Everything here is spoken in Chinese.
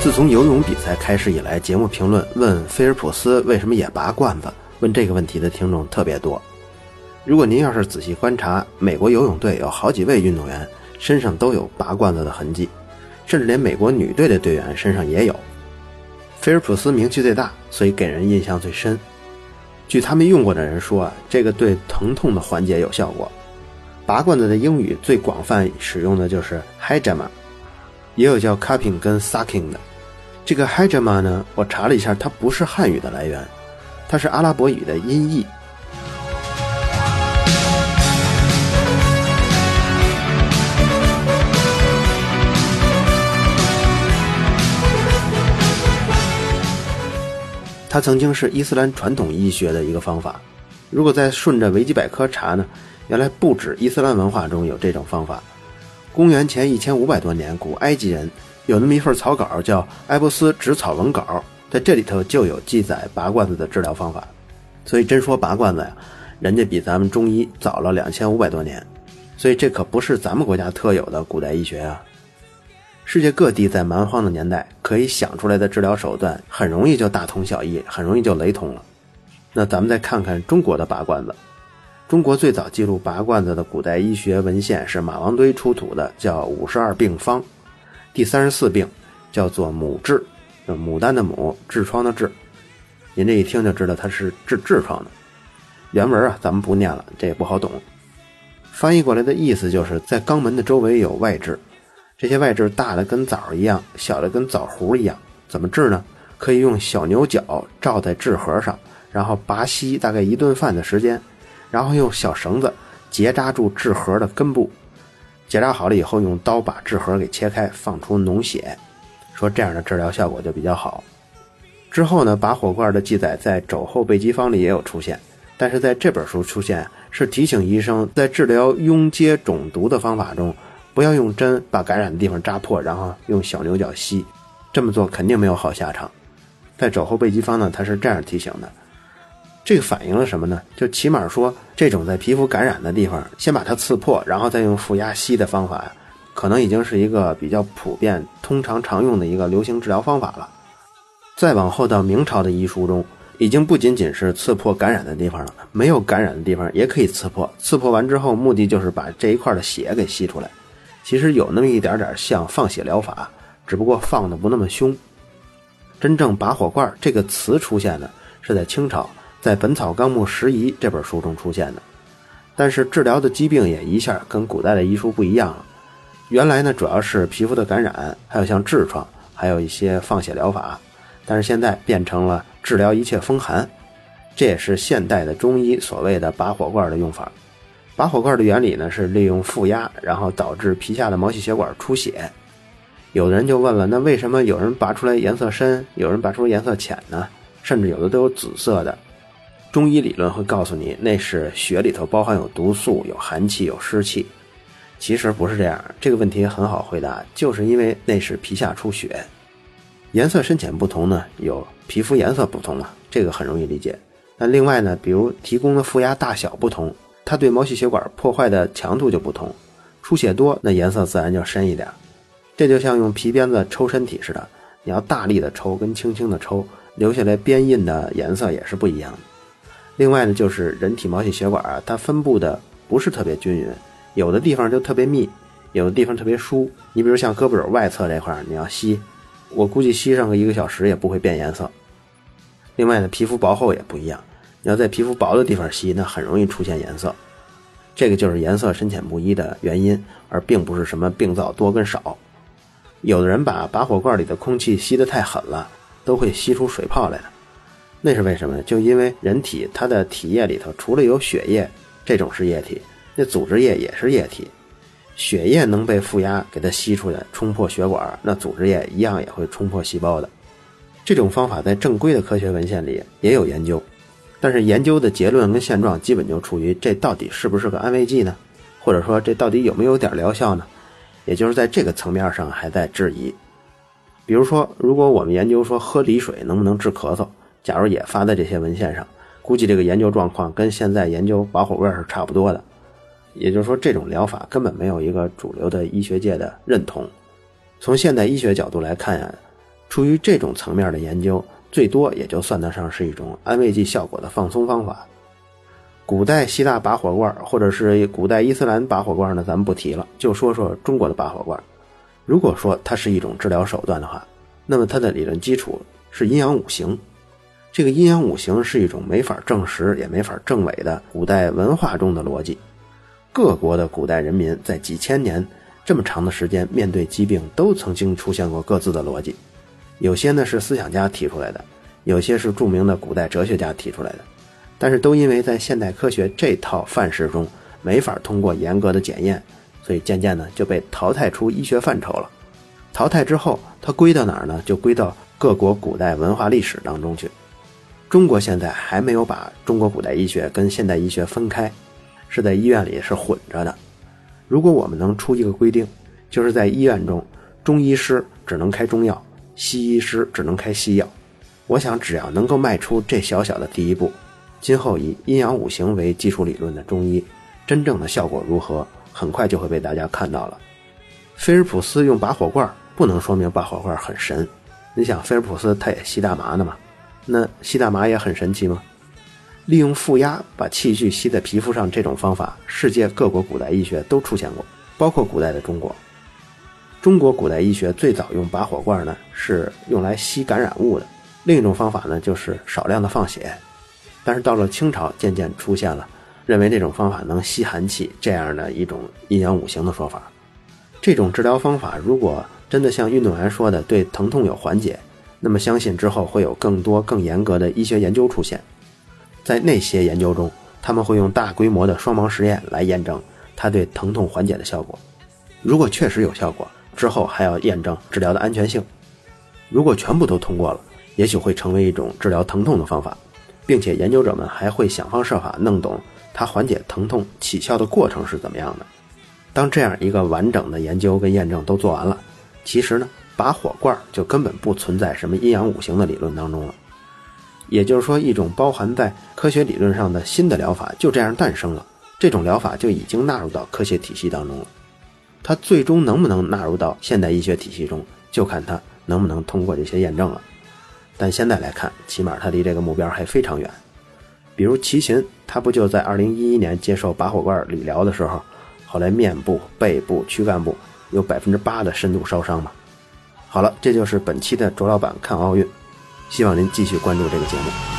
自从游泳比赛开始以来，节目评论问菲尔普斯为什么也拔罐子，问这个问题的听众特别多。如果您要是仔细观察，美国游泳队有好几位运动员身上都有拔罐子的痕迹，甚至连美国女队的队员身上也有。菲尔普斯名气最大，所以给人印象最深。据他们用过的人说啊，这个对疼痛的缓解有效果。拔罐子的英语最广泛使用的就是 hijama，也有叫 cupping 跟 sucking 的。这个 hijama 呢，我查了一下，它不是汉语的来源，它是阿拉伯语的音译。它曾经是伊斯兰传统医学的一个方法。如果再顺着维基百科查呢，原来不止伊斯兰文化中有这种方法。公元前一千五百多年，古埃及人有那么一份草稿叫《埃博斯植草文稿》，在这里头就有记载拔罐子的治疗方法。所以真说拔罐子呀，人家比咱们中医早了两千五百多年。所以这可不是咱们国家特有的古代医学啊。世界各地在蛮荒的年代，可以想出来的治疗手段很容易就大同小异，很容易就雷同了。那咱们再看看中国的拔罐子。中国最早记录拔罐子的古代医学文献是马王堆出土的，叫《五十二病方》，第三十四病叫做母痔，牡丹的牡，痔疮的痔。您这一听就知道它是治痔疮的。原文啊，咱们不念了，这也不好懂。翻译过来的意思就是在肛门的周围有外痔。这些外痔大的跟枣一样，小的跟枣核一样，怎么治呢？可以用小牛角罩在痔核上，然后拔稀大概一顿饭的时间，然后用小绳子结扎住痔核的根部，结扎好了以后，用刀把痔核给切开，放出脓血，说这样的治疗效果就比较好。之后呢，拔火罐的记载在《肘后备急方》里也有出现，但是在这本书出现是提醒医生在治疗痈疖肿毒的方法中。不要用针把感染的地方扎破，然后用小牛角吸，这么做肯定没有好下场。在肘后备急方呢，它是这样提醒的。这个反映了什么呢？就起码说，这种在皮肤感染的地方，先把它刺破，然后再用负压吸的方法呀，可能已经是一个比较普遍、通常常用的一个流行治疗方法了。再往后到明朝的医书中，已经不仅仅是刺破感染的地方了，没有感染的地方也可以刺破。刺破完之后，目的就是把这一块的血给吸出来。其实有那么一点点像放血疗法，只不过放的不那么凶。真正拔火罐这个词出现的是在清朝，在《本草纲目拾遗》这本书中出现的。但是治疗的疾病也一下跟古代的医书不一样了。原来呢主要是皮肤的感染，还有像痔疮，还有一些放血疗法。但是现在变成了治疗一切风寒，这也是现代的中医所谓的拔火罐的用法。拔火罐的原理呢，是利用负压，然后导致皮下的毛细血管出血。有的人就问了，那为什么有人拔出来颜色深，有人拔出来颜色浅呢？甚至有的都有紫色的。中医理论会告诉你，那是血里头包含有毒素、有寒气、有湿气。其实不是这样，这个问题很好回答，就是因为那是皮下出血。颜色深浅不同呢，有皮肤颜色不同嘛，这个很容易理解。那另外呢，比如提供的负压大小不同。它对毛细血管破坏的强度就不同，出血多，那颜色自然就深一点。这就像用皮鞭子抽身体似的，你要大力的抽跟轻轻的抽，留下来鞭印的颜色也是不一样的。另外呢，就是人体毛细血管啊，它分布的不是特别均匀，有的地方就特别密，有的地方特别疏。你比如像胳膊肘外侧这块，你要吸，我估计吸上个一个小时也不会变颜色。另外呢，皮肤薄厚也不一样。你要在皮肤薄的地方吸，那很容易出现颜色，这个就是颜色深浅不一的原因，而并不是什么病灶多跟少。有的人把拔火罐里的空气吸得太狠了，都会吸出水泡来的，那是为什么呢？就因为人体它的体液里头除了有血液这种是液体，那组织液也是液体，血液能被负压给它吸出来，冲破血管，那组织液一样也会冲破细胞的。这种方法在正规的科学文献里也有研究。但是研究的结论跟现状基本就处于这到底是不是个安慰剂呢？或者说这到底有没有点疗效呢？也就是在这个层面上还在质疑。比如说，如果我们研究说喝梨水能不能治咳嗽，假如也发在这些文献上，估计这个研究状况跟现在研究拔火罐是差不多的。也就是说，这种疗法根本没有一个主流的医学界的认同。从现代医学角度来看呀，出于这种层面的研究，最多也就算得上是一种安慰剂效果的放松方法。古代希腊拔火罐，或者是古代伊斯兰拔火罐呢，咱们不提了，就说说中国的拔火罐。如果说它是一种治疗手段的话，那么它的理论基础是阴阳五行。这个阴阳五行是一种没法证实也没法证伪的古代文化中的逻辑。各国的古代人民在几千年这么长的时间面对疾病，都曾经出现过各自的逻辑。有些呢是思想家提出来的，有些是著名的古代哲学家提出来的，但是都因为在现代科学这套范式中没法通过严格的检验，所以渐渐呢就被淘汰出医学范畴了。淘汰之后，它归到哪儿呢？就归到各国古代文化历史当中去。中国现在还没有把中国古代医学跟现代医学分开，是在医院里是混着的。如果我们能出一个规定，就是在医院中，中医师只能开中药，西医师只能开西药。我想，只要能够迈出这小小的第一步，今后以阴阳五行为基础理论的中医，真正的效果如何，很快就会被大家看到了。菲尔普斯用拔火罐，不能说明拔火罐很神。你想，菲尔普斯他也吸大麻的嘛？那吸大麻也很神奇吗？利用负压把器具吸在皮肤上这种方法，世界各国古代医学都出现过，包括古代的中国。中国古代医学最早用拔火罐呢，是用来吸感染物的。另一种方法呢，就是少量的放血。但是到了清朝，渐渐出现了认为这种方法能吸寒气这样的一种阴阳五行的说法。这种治疗方法如果真的像运动员说的，对疼痛有缓解。那么，相信之后会有更多更严格的医学研究出现，在那些研究中，他们会用大规模的双盲实验来验证它对疼痛缓解的效果。如果确实有效果，之后还要验证治疗的安全性。如果全部都通过了，也许会成为一种治疗疼痛的方法，并且研究者们还会想方设法弄懂它缓解疼痛起效的过程是怎么样的。当这样一个完整的研究跟验证都做完了，其实呢？拔火罐就根本不存在什么阴阳五行的理论当中了，也就是说，一种包含在科学理论上的新的疗法就这样诞生了。这种疗法就已经纳入到科学体系当中了。它最终能不能纳入到现代医学体系中，就看它能不能通过这些验证了。但现在来看，起码它离这个目标还非常远。比如齐秦，他不就在2011年接受拔火罐理疗的时候，后来面部、背部、躯干部有百分之八的深度烧伤吗？好了，这就是本期的卓老板看奥运，希望您继续关注这个节目。